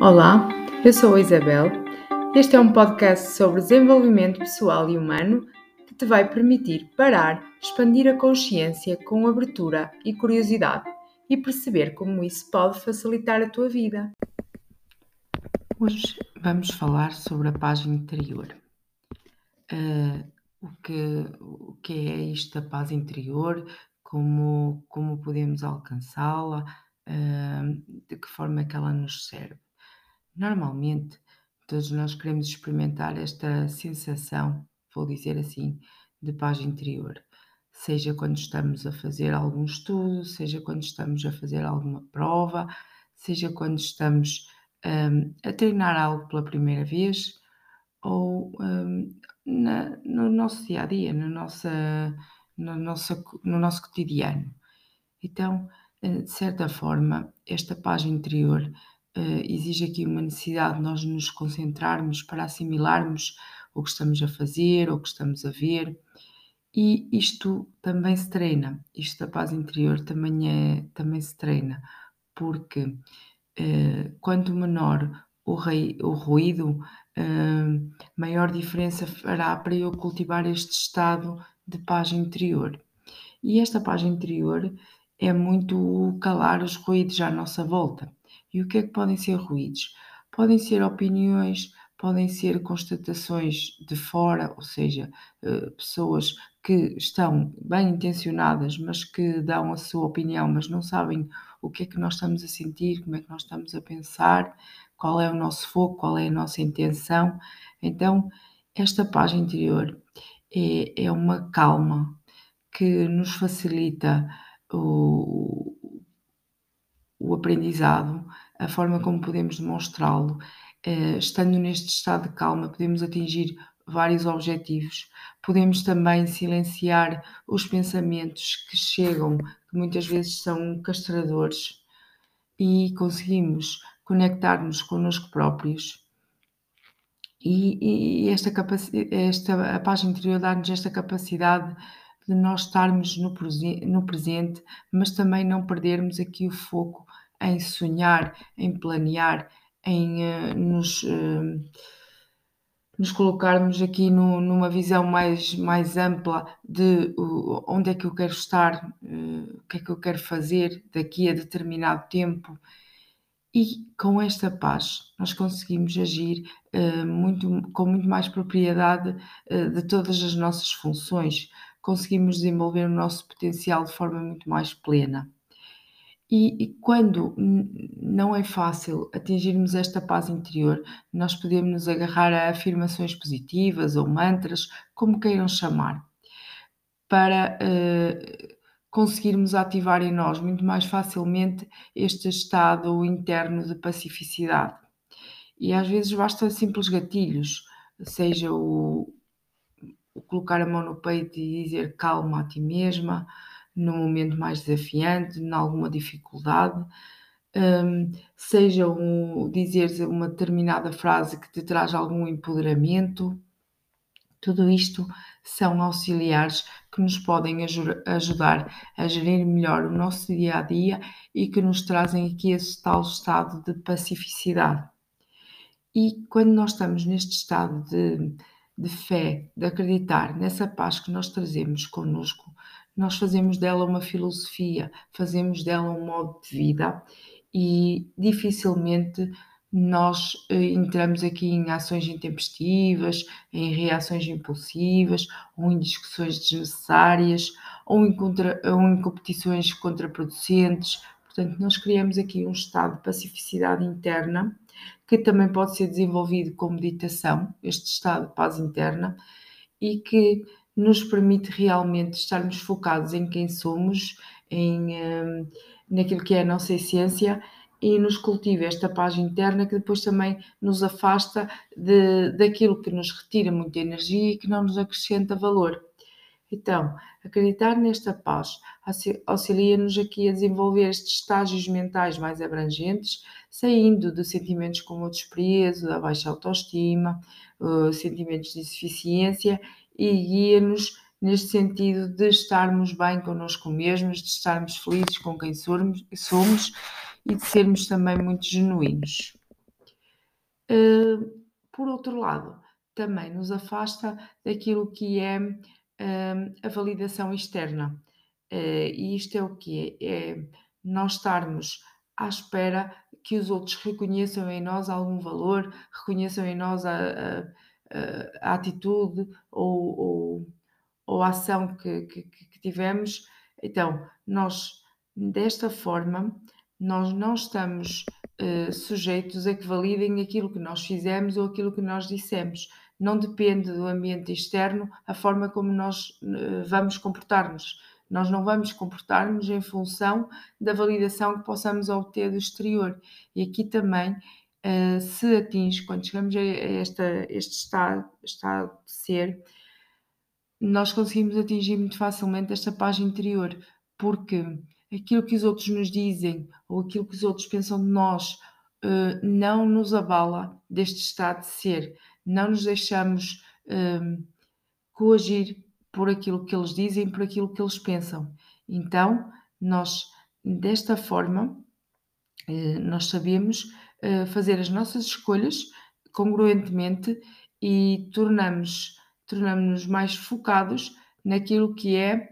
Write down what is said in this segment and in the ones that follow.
Olá, eu sou a Isabel. Este é um podcast sobre desenvolvimento pessoal e humano que te vai permitir parar, expandir a consciência com abertura e curiosidade e perceber como isso pode facilitar a tua vida. Hoje vamos falar sobre a paz interior. Uh, o, que, o que é isto da paz interior? Como, como podemos alcançá-la? Uh, de que forma é que ela nos serve? Normalmente, todos nós queremos experimentar esta sensação, vou dizer assim, de paz interior. Seja quando estamos a fazer algum estudo, seja quando estamos a fazer alguma prova, seja quando estamos um, a treinar algo pela primeira vez ou um, na, no nosso dia a dia, no, nossa, no, nosso, no nosso cotidiano. Então, eh, de certa forma, esta paz interior uh, exige aqui uma necessidade de nós nos concentrarmos para assimilarmos o que estamos a fazer, o que estamos a ver. E isto também se treina, isto da paz interior também, é, também se treina, porque uh, quanto menor o, rei, o ruído, uh, maior diferença fará para eu cultivar este estado de paz interior. E esta paz interior é muito calar os ruídos à nossa volta. E o que é que podem ser ruídos? Podem ser opiniões, podem ser constatações de fora, ou seja, eh, pessoas que estão bem intencionadas, mas que dão a sua opinião, mas não sabem o que é que nós estamos a sentir, como é que nós estamos a pensar, qual é o nosso foco, qual é a nossa intenção. Então, esta paz interior é, é uma calma que nos facilita o, o aprendizado, a forma como podemos demonstrá-lo. Uh, estando neste estado de calma, podemos atingir vários objetivos. Podemos também silenciar os pensamentos que chegam, que muitas vezes são castradores, e conseguimos conectar-nos connosco próprios. E, e esta, esta a paz interior dá-nos esta capacidade de nós estarmos no, no presente, mas também não perdermos aqui o foco em sonhar, em planear, em uh, nos, uh, nos colocarmos aqui no, numa visão mais, mais ampla de uh, onde é que eu quero estar, o que é que eu quero fazer daqui a determinado tempo. E com esta paz nós conseguimos agir muito, com muito mais propriedade de todas as nossas funções, conseguimos desenvolver o nosso potencial de forma muito mais plena. E, e quando não é fácil atingirmos esta paz interior, nós podemos nos agarrar a afirmações positivas ou mantras, como queiram chamar, para uh, conseguirmos ativar em nós muito mais facilmente este estado interno de pacificidade. E às vezes basta simples gatilhos, seja o, o colocar a mão no peito e dizer calma a ti mesma, num momento mais desafiante, em alguma dificuldade, um, seja um, dizer uma determinada frase que te traz algum empoderamento, tudo isto são auxiliares que nos podem ajudar a gerir melhor o nosso dia a dia e que nos trazem aqui esse tal estado de pacificidade. E quando nós estamos neste estado de de fé, de acreditar nessa paz que nós trazemos connosco, nós fazemos dela uma filosofia, fazemos dela um modo de vida e dificilmente nós eh, entramos aqui em ações intempestivas, em reações impulsivas, ou em discussões desnecessárias, ou em, contra, ou em competições contraproducentes. Portanto, nós criamos aqui um estado de pacificidade interna que também pode ser desenvolvido com meditação, este estado de paz interna, e que nos permite realmente estarmos focados em quem somos, em, um, naquilo que é a nossa essência e nos cultiva esta paz interna que depois também nos afasta de, daquilo que nos retira muita energia e que não nos acrescenta valor. Então, acreditar nesta paz auxilia-nos aqui a desenvolver estes estágios mentais mais abrangentes, saindo de sentimentos como o desprezo, a baixa autoestima, sentimentos de insuficiência e guia-nos neste sentido de estarmos bem connosco mesmos, de estarmos felizes com quem somos, somos e de sermos também muito genuínos. por outro lado, também nos afasta daquilo que é a validação externa. E isto é o que é nós estarmos à espera que os outros reconheçam em nós algum valor, reconheçam em nós a, a, a atitude ou, ou, ou, a ação que, que, que tivemos. Então, nós, desta forma, nós não estamos uh, sujeitos a que validem aquilo que nós fizemos ou aquilo que nós dissemos. Não depende do ambiente externo a forma como nós uh, vamos comportar-nos nós não vamos comportar-nos em função da validação que possamos obter do exterior. E aqui também uh, se atinge, quando chegamos a, esta, este estado, estado de ser, nós conseguimos atingir muito facilmente esta paz interior, porque aquilo que os outros nos dizem ou aquilo que os outros pensam de nós uh, não nos abala deste estado de ser, não nos deixamos uh, coagir por aquilo que eles dizem, por aquilo que eles pensam. Então, nós, desta forma, nós sabemos fazer as nossas escolhas congruentemente e tornamos, tornamos-nos mais focados naquilo que é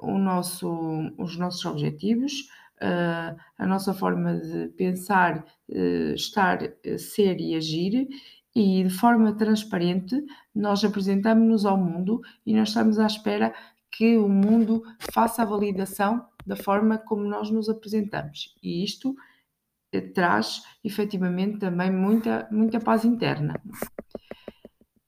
uh, nosso, os nossos objetivos, uh, a nossa forma de pensar, uh, estar, ser e agir e de forma transparente nós apresentamos-nos ao mundo e nós estamos à espera que o mundo faça a validação da forma como nós nos apresentamos. E isto traz efetivamente também muita, muita paz interna.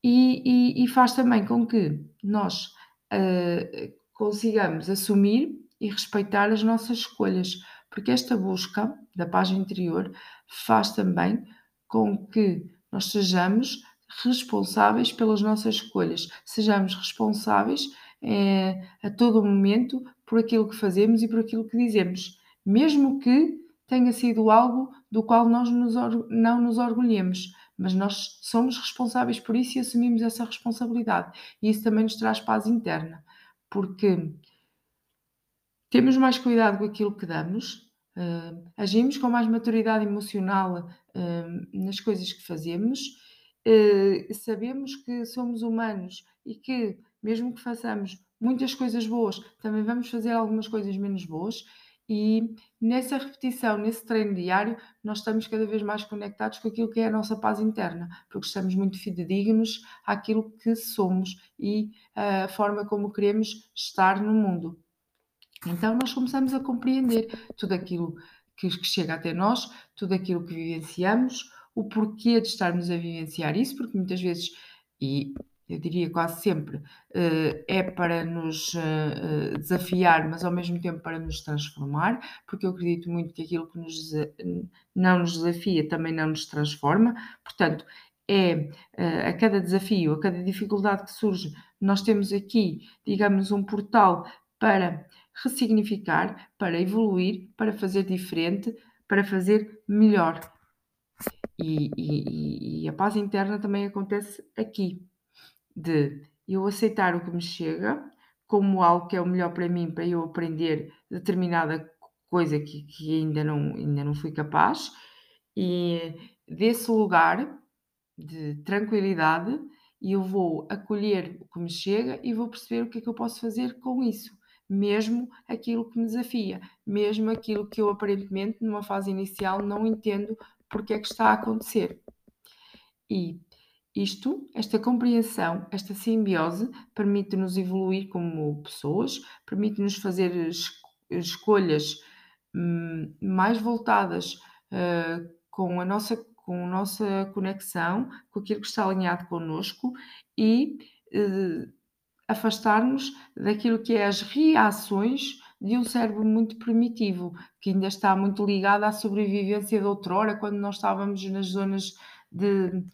E, e, e faz também com que nós uh, consigamos assumir e respeitar as nossas escolhas, porque esta busca da paz interior faz também com que nós sejamos responsáveis pelas nossas escolhas, sejamos responsáveis é, a todo momento por aquilo que fazemos e por aquilo que dizemos, mesmo que tenha sido algo do qual nós nos não nos orgulhemos, mas nós somos responsáveis por isso e assumimos essa responsabilidade. E isso também nos traz paz interna, porque temos mais cuidado com aquilo que damos, uh, agimos com mais maturidade emocional uh, nas coisas que fazemos, uh, sabemos que somos humanos e que, mesmo que façamos muitas coisas boas, também vamos fazer algumas coisas menos boas. E nessa repetição, nesse treino diário, nós estamos cada vez mais conectados com aquilo que é a nossa paz interna, porque estamos muito fidedignos àquilo que somos e a forma como queremos estar no mundo. Então nós começamos a compreender tudo aquilo que, chega até nós, tudo aquilo que vivenciamos, o porquê de estarmos a vivenciar isso, porque muitas vezes, e eu diria quase sempre, eh, é para nos eh, desafiar, mas ao mesmo tempo para nos transformar, porque eu acredito muito que aquilo que nos, não nos desafia também não nos transforma, portanto, é eh, a cada desafio, a cada dificuldade que surge, nós temos aqui, digamos, um portal para ressignificar, para evoluir, para fazer diferente, para fazer melhor. E, e, e, a paz interna também acontece aqui, de eu aceitar o que me chega como algo que é o melhor para mim, para eu aprender determinada coisa que, que ainda, não, ainda não fui capaz, e desse lugar de tranquilidade eu vou acolher o que me chega e vou perceber o que é que eu posso fazer com isso mesmo aquilo que me desafia, mesmo aquilo que eu aparentemente numa fase inicial não entendo porque é que está a acontecer. E isto, esta compreensão, esta simbiose, permite-nos evoluir como pessoas, permite-nos fazer es escolhas hum, mais voltadas uh, com a nossa com a nossa conexão, com aquilo que está alinhado connosco e uh, afastar-nos daquilo que é as reações de um cérebro muito primitivo, que ainda está muito ligado à sobrevivência de outrora, quando nós estávamos nas zonas de,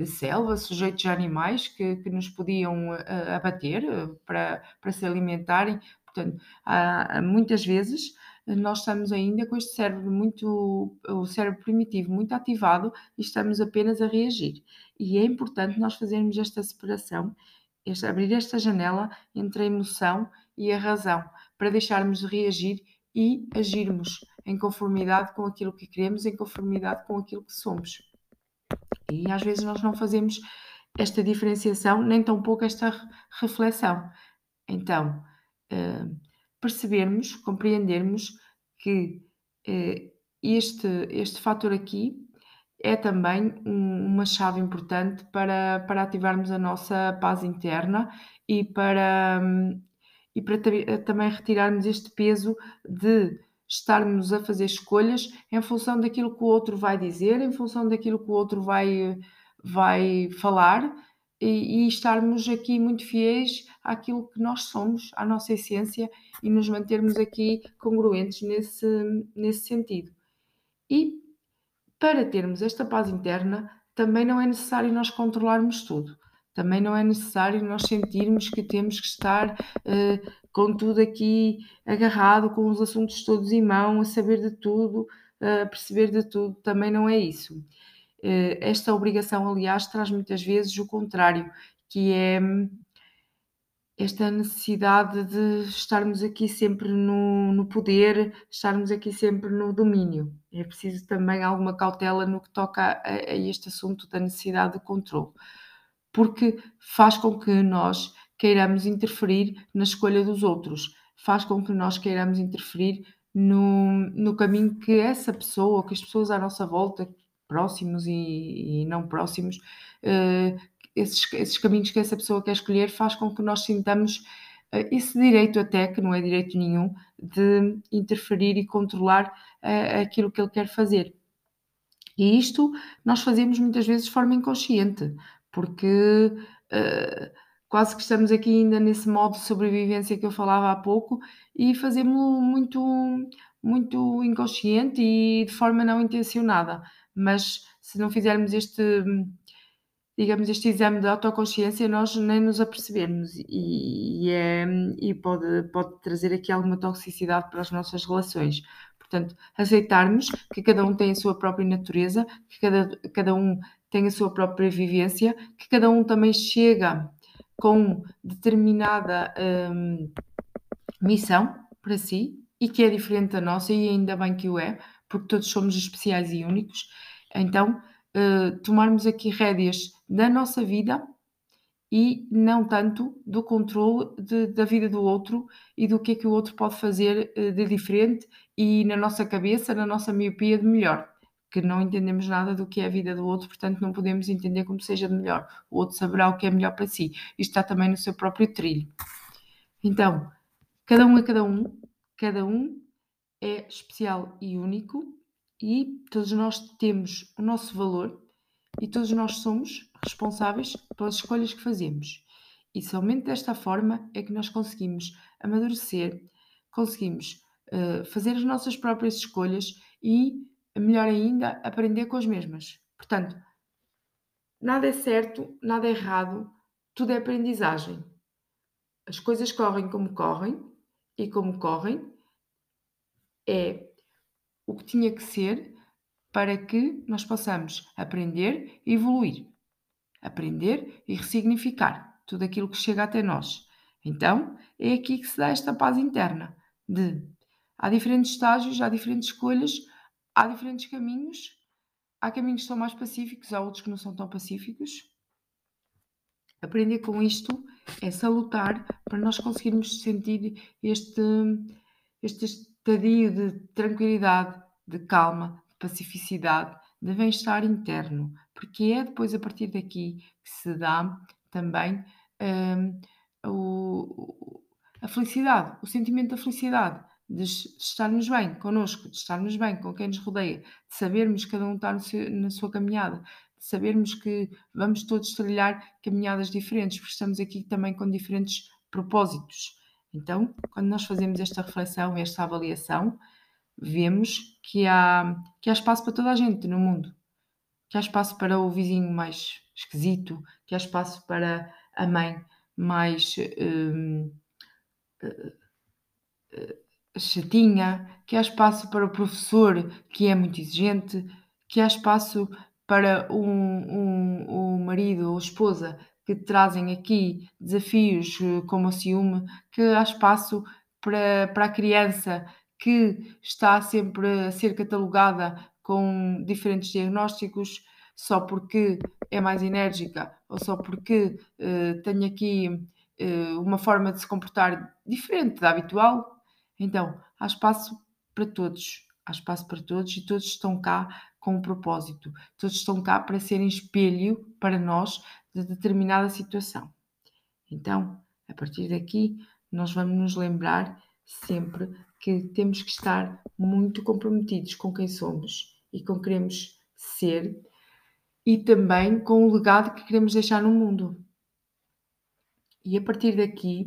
de selva, sujeitos a animais que, que nos podiam uh, abater uh, para, para se alimentarem. Portanto, há, muitas vezes nós estamos ainda com este cérebro muito, o cérebro primitivo muito ativado e estamos apenas a reagir. E é importante nós fazermos esta separação este, abrir esta janela entre a emoção e a razão, para deixarmos de reagir e agirmos em conformidade com aquilo que queremos, em conformidade com aquilo que somos. E às vezes nós não fazemos esta diferenciação, nem tão pouco esta reflexão. Então, uh, percebermos, compreendermos que uh, este, este fator aqui é também um, uma chave importante para, para ativarmos a nossa paz interna e para, um, e para também retirarmos este peso de estarmos a fazer escolhas em função daquilo que o outro vai dizer, em função daquilo que o outro vai, vai falar e, e estarmos aqui muito fiéis àquilo que nós somos, à nossa essência e nos mantermos aqui congruentes nesse, nesse sentido. E para termos esta paz interna, também não é necessário nós controlarmos tudo. Também não é necessário nós sentirmos que temos que estar uh, com tudo aqui agarrado, com os assuntos todos em mão, a saber de tudo, a perceber de tudo. Também não é isso. Uh, esta obrigação, aliás, traz muitas vezes o contrário, que é esta necessidade de estarmos aqui sempre no, no, poder, estarmos aqui sempre no domínio. É preciso também alguma cautela no que toca a, a este assunto da necessidade de controle, porque faz com que nós queiramos interferir na escolha dos outros, faz com que nós queiramos interferir no, no caminho que essa pessoa, que as pessoas à nossa volta, próximos e, e não próximos, uh, esses, esses caminhos que essa pessoa quer escolher faz com que nós sintamos uh, esse direito até, que não é direito nenhum, de interferir e controlar uh, aquilo que ele quer fazer. E isto nós fazemos muitas vezes de forma inconsciente, porque uh, quase que estamos aqui ainda nesse modo de sobrevivência que eu falava há pouco e fazemos muito, muito inconsciente e de forma não intencionada. Mas se não fizermos este digamos, este exame de autoconsciência, nós nem nos apercebemos e, e, é, e pode, pode trazer aqui alguma toxicidade para as nossas relações. Portanto, aceitarmos que cada um tem a sua própria natureza, que cada, cada um tem a sua própria vivência, que cada um também chega com determinada hum, missão para si e que é diferente da nossa, e ainda bem que o é, porque todos somos especiais e únicos. Então, uh, tomarmos aqui rédeas da nossa vida e não tanto do controle de, da vida do outro e do que é que o outro pode fazer uh, de diferente e na nossa cabeça, na nossa miopia de melhor, que não entendemos nada do que é a vida do outro, portanto não podemos entender como seja de melhor. O outro saberá o que é melhor para si. Isto está também no seu próprio trilho. Então, cada um é cada um, cada um é especial e único e todos nós temos o nosso valor e todos nós somos responsáveis pelas escolhas que fazemos. E somente desta forma é que nós conseguimos amadurecer, conseguimos uh, fazer as nossas próprias escolhas e, melhor ainda, aprender com as mesmas. Portanto, nada é certo, nada é errado, tudo é aprendizagem. As coisas correm como correm e como correm é o que tinha que ser para que nós possamos aprender e evoluir. Aprender e ressignificar tudo aquilo que chega até nós. Então, é aqui que se dá esta paz interna de há diferentes estágios, há diferentes escolhas, há diferentes caminhos. Há caminhos que são mais pacíficos, há outros que não são tão pacíficos. Aprender com isto é salutar para nós conseguirmos sentir este, este estadio de tranquilidade, de calma, de pacificidade, de bem-estar interno, porque é depois a partir daqui que se dá também um, o, a felicidade, o sentimento da felicidade, de estarmos bem connosco, de estarmos bem com quem nos rodeia, de sabermos que cada um está seu, na sua caminhada, de sabermos que vamos todos trilhar caminhadas diferentes, porque estamos aqui também com diferentes propósitos. Então, quando nós fazemos esta reflexão, esta avaliação, vemos que há, que há espaço para toda a gente no mundo, que há espaço para o vizinho mais esquisito, que há espaço para a mãe mais hum, uh, uh, chatinha, que há espaço para o professor que é muito exigente, que há espaço para um, um, um marido ou esposa que trazem aqui desafios eh, como o ciúme, que há espaço para, para a criança que está sempre a ser catalogada com diferentes diagnósticos, só porque é mais enérgica ou só porque uh, tenho aqui uh, uma forma de se comportar diferente da habitual. Então, há espaço para todos, há espaço para todos e todos estão cá com um propósito, todos estão cá para serem espelho para nós de determinada situação. Então, a partir daqui, nós vamos nos lembrar sempre que temos que estar muito comprometidos com quem somos e com queremos ser e também com o legado que queremos deixar no mundo. E a partir daqui,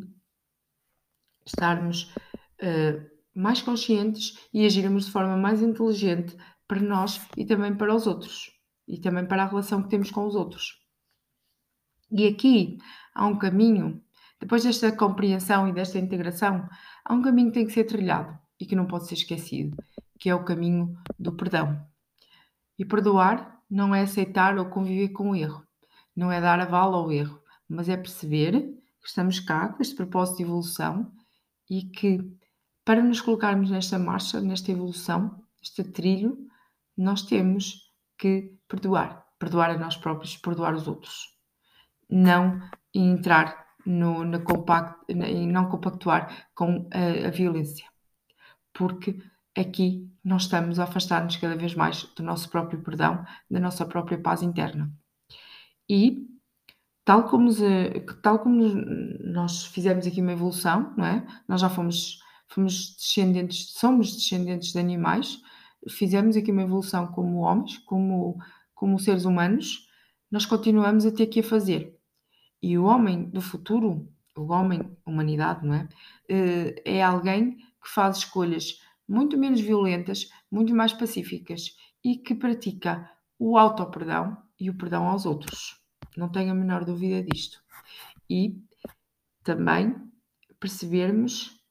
estarmos uh, mais conscientes e agirmos de forma mais inteligente para nós e também para os outros e também para a relação que temos com os outros. E aqui há um caminho, depois desta compreensão e desta integração, há um caminho que tem que ser trilhado e que não pode ser esquecido, que é o caminho do perdão. E perdoar não é aceitar ou conviver com o erro, não é dar aval ao erro, mas é perceber que estamos cá com este propósito de evolução e que para nos colocarmos nesta marcha, nesta evolução, este trilho, nós temos que perdoar. Perdoar a nós próprios, perdoar os outros. Não entrar no, na compact, e não compactuar com a, a violência. Porque aqui nós estamos a afastar-nos cada vez mais do nosso próprio perdão, da nossa própria paz interna. E tal como, tal como nós fizemos aqui uma evolução, não é? Nós já fomos, fomos descendentes, somos descendentes de animais, fizemos aqui uma evolução como homens, como, como seres humanos, nós continuamos a ter que a fazer. E o homem do futuro, o homem, humanidade, não é? Eh, é alguém que faz escolhas muito menos violentas, muito mais pacíficas e que pratica o auto-perdão e o perdão aos outros. Não tenho a menor dúvida disto. E também percebermos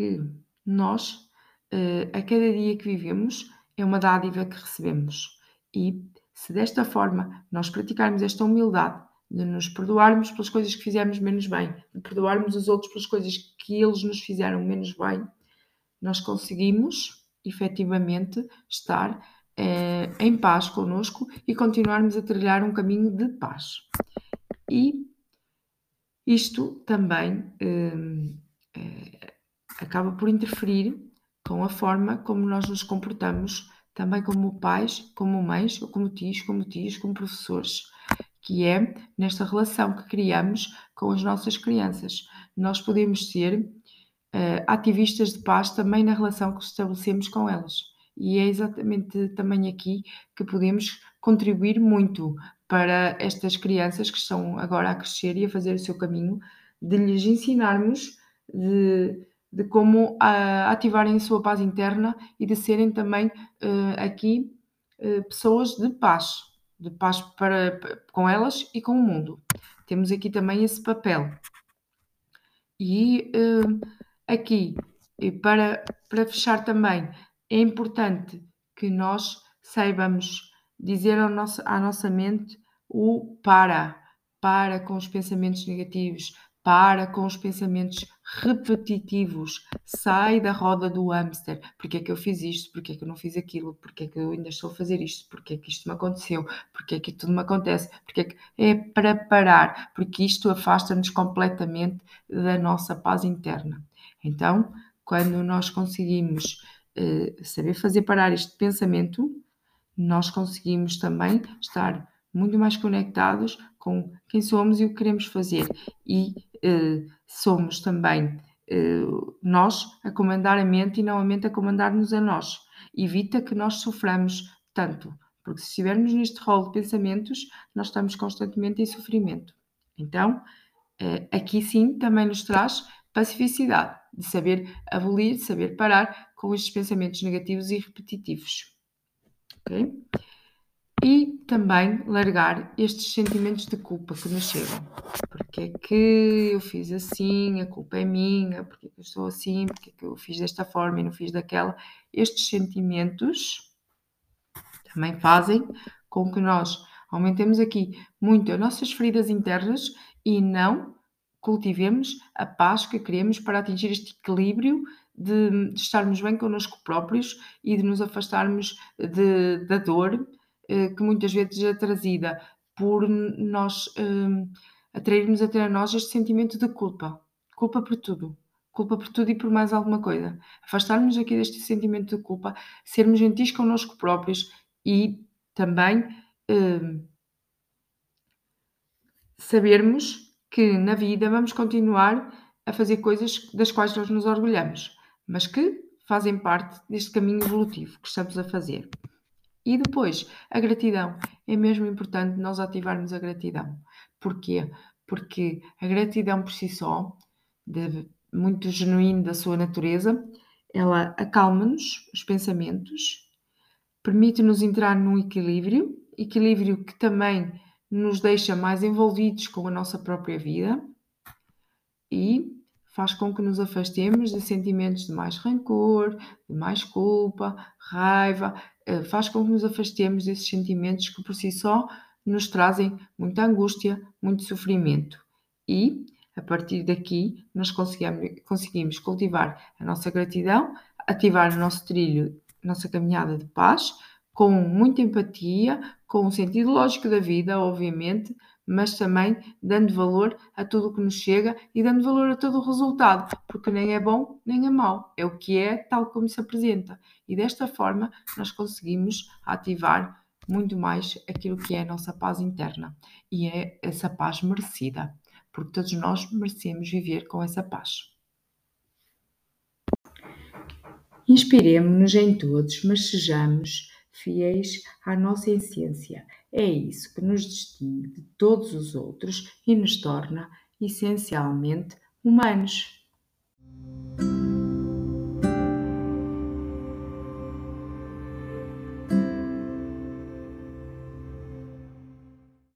que nós uh, a cada dia que vivemos é uma dádiva que recebemos. E se desta forma nós praticarmos esta humildade, de nos perdoarmos pelas coisas que fizemos menos bem, de perdoarmos os outros pelas coisas que eles nos fizeram menos bem, nós conseguimos efetivamente estar eh, em paz connosco e continuarmos a trilhar um caminho de paz. E isto também eh, eh, acaba por interferir com a forma como nós nos comportamos, também como pais, como mães, como tios, como tios, como professores, que é nesta relação que criamos com as nossas crianças. Nós podemos ser uh, ativistas de paz também na relação que estabelecemos com elas. E é exatamente também aqui que podemos contribuir muito para estas crianças que estão agora a crescer e a fazer o seu caminho, de lhes ensinarmos de de como uh, ativarem a sua paz interna e de serem também uh, aqui uh, pessoas de paz, de paz para, com elas e com o mundo. Temos aqui também esse papel. E aqui, para, para fechar também, é importante que nós saibamos dizer ao nosso, à nossa mente o para, para com os pensamentos negativos, para com os pensamentos repetitivos. Sai da roda do hamster. Porquê é que eu fiz isto? Porquê é que eu não fiz aquilo? Porquê é que eu ainda estou a fazer isto? Porquê é que isto me aconteceu? Porquê é que tudo me acontece? Porquê é que... É para parar, porque isto afasta-nos completamente da nossa paz interna. Então, quando nós conseguimos uh, saber fazer parar este pensamento, nós conseguimos também estar muito mais conectados com quem somos e o que queremos fazer. E eh, somos também eh, nós a comandar a mente e não a mente a comandar-nos a nós. Evita que nós soframos tanto, porque se estivermos neste rol de pensamentos, nós estamos constantemente em sofrimento. Então, eh, aqui sim também nos traz pacificidade, de saber abolir, de saber parar com estes pensamentos negativos e repetitivos. Ok? E também largar estes sentimentos de culpa que nos chegam. Porque é que eu fiz assim, a culpa é minha, porque é que eu estou assim, porque é que eu fiz desta forma e não fiz daquela. Estes sentimentos também fazem com que nós aumentemos aqui muito as nossas feridas internas e não cultivemos a paz que queremos para atingir este equilíbrio de, estarmos bem connosco próprios e de nos afastarmos de, da dor que muitas vezes é trazida por nós hum, atrairmos até a nós este sentimento de culpa. Culpa por tudo. Culpa por tudo e por mais alguma coisa. Afastarmos aqui deste sentimento de culpa, sermos gentis connosco próprios e também hum, sabermos que na vida vamos continuar a fazer coisas das quais nós nos orgulhamos, mas que fazem parte deste caminho evolutivo que estamos a fazer. E depois, a gratidão. É mesmo importante nós ativarmos a gratidão. Porquê? Porque a gratidão por si só, de, muito genuíno da sua natureza, ela acalma-nos os pensamentos, permite-nos entrar num equilíbrio, equilíbrio que também nos deixa mais envolvidos com a nossa própria vida e faz com que nos afastemos de sentimentos de mais rancor, de mais culpa, raiva, faz com que nos afastemos desses sentimentos que por si só nos trazem muita angústia, muito sofrimento. E, a partir daqui, nós conseguimos, conseguimos cultivar a nossa gratidão, ativar o nosso trilho, nossa caminhada de paz, com muita empatia, com um sentido lógico da vida, obviamente, mas também dando valor a tudo o que nos chega e dando valor a todo o resultado, porque nem é bom nem é mau, é o que é tal como se apresenta. E desta forma nós conseguimos ativar muito mais aquilo que é a nossa paz interna e é essa paz merecida, porque todos nós merecemos viver com essa paz. Inspiremos-nos em todos, mas sejamos fiéis à nossa essência. É isso que nos distingue de todos os outros e nos torna essencialmente humanos.